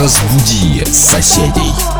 Разбуди соседей.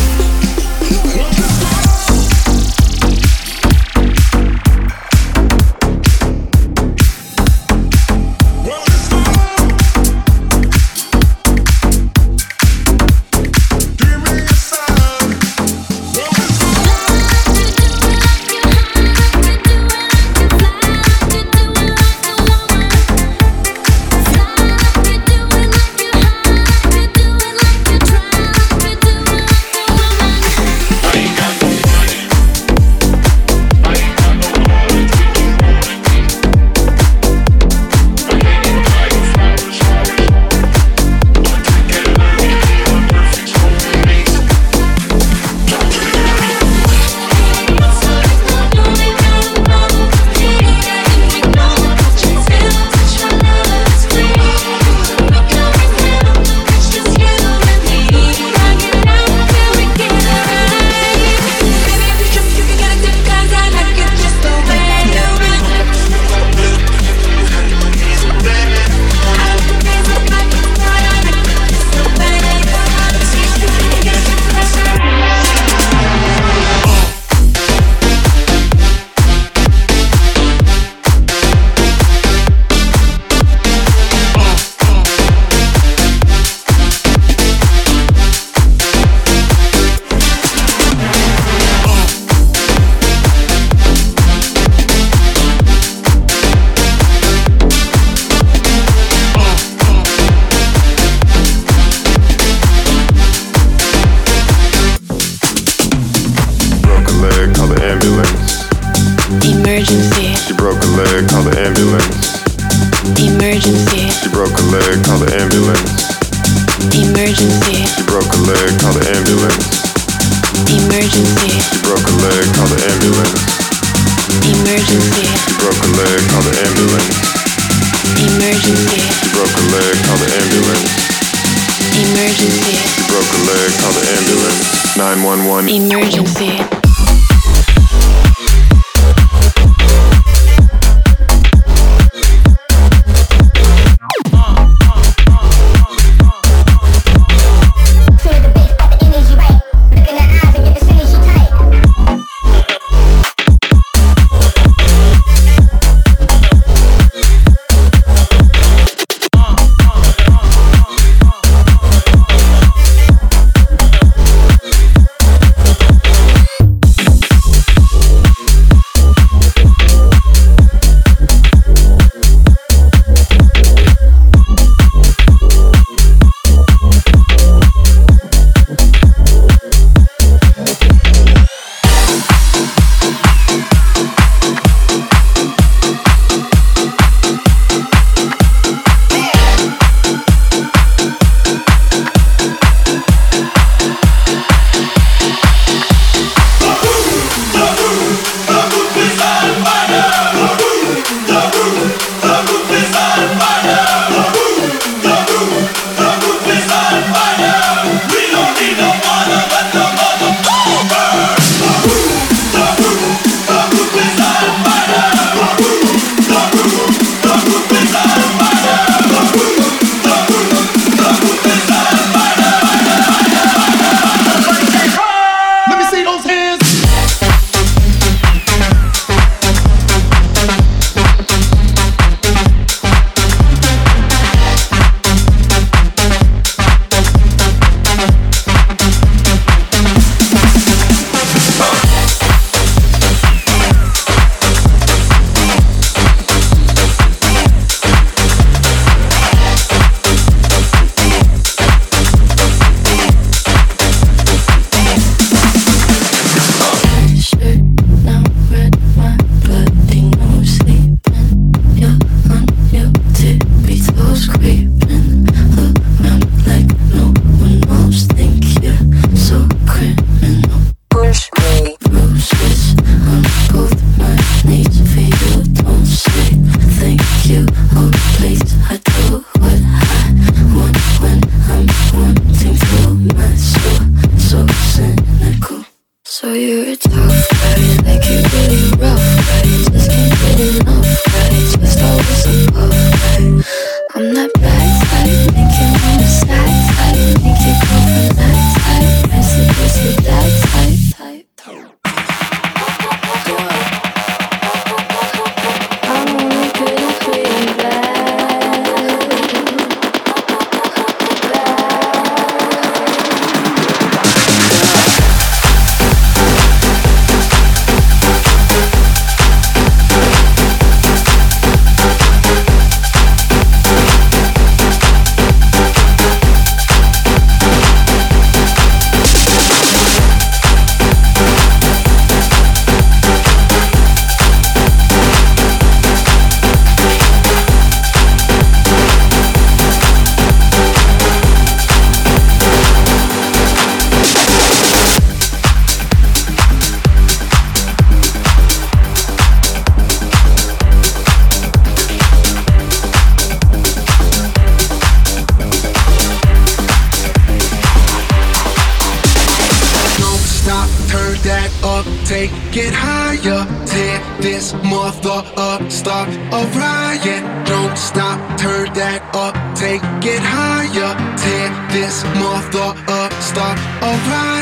ambulance. Emergency. She broke a leg, call the ambulance. Emergency. She broke a leg, call the ambulance.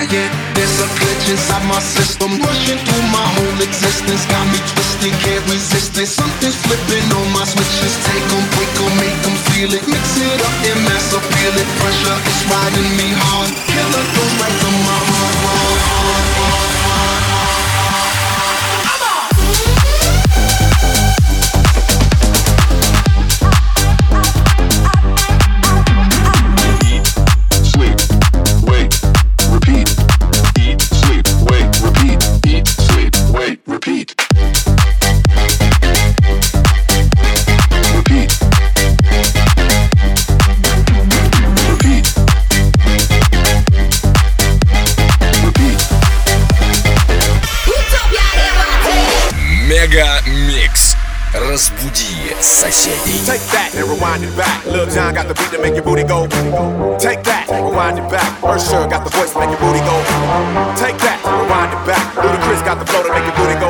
There's a glitch inside my system, rushing through my whole existence. Got me twisted, can't resist it. Something's flipping on my switches. Take them, break them, make them feel it. Mix it up and mass feel it. Pressure is riding me hard. Killer goes right to my heart. heart, heart, heart. Say shit. Take that and rewind it back. Lil John got the beat to make your booty go. Take that, rewind it back. Ursher got the voice to make your booty go. Take that, rewind it back. Ludacris got the flow to make your booty go.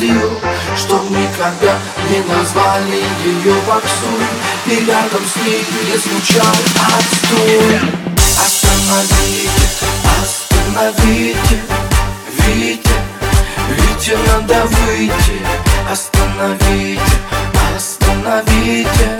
Радио Чтоб никогда не назвали ее боксуй И рядом с ней не звучал отстой. Остановите, остановите. Витя, Витя, надо выйти. Остановите, остановите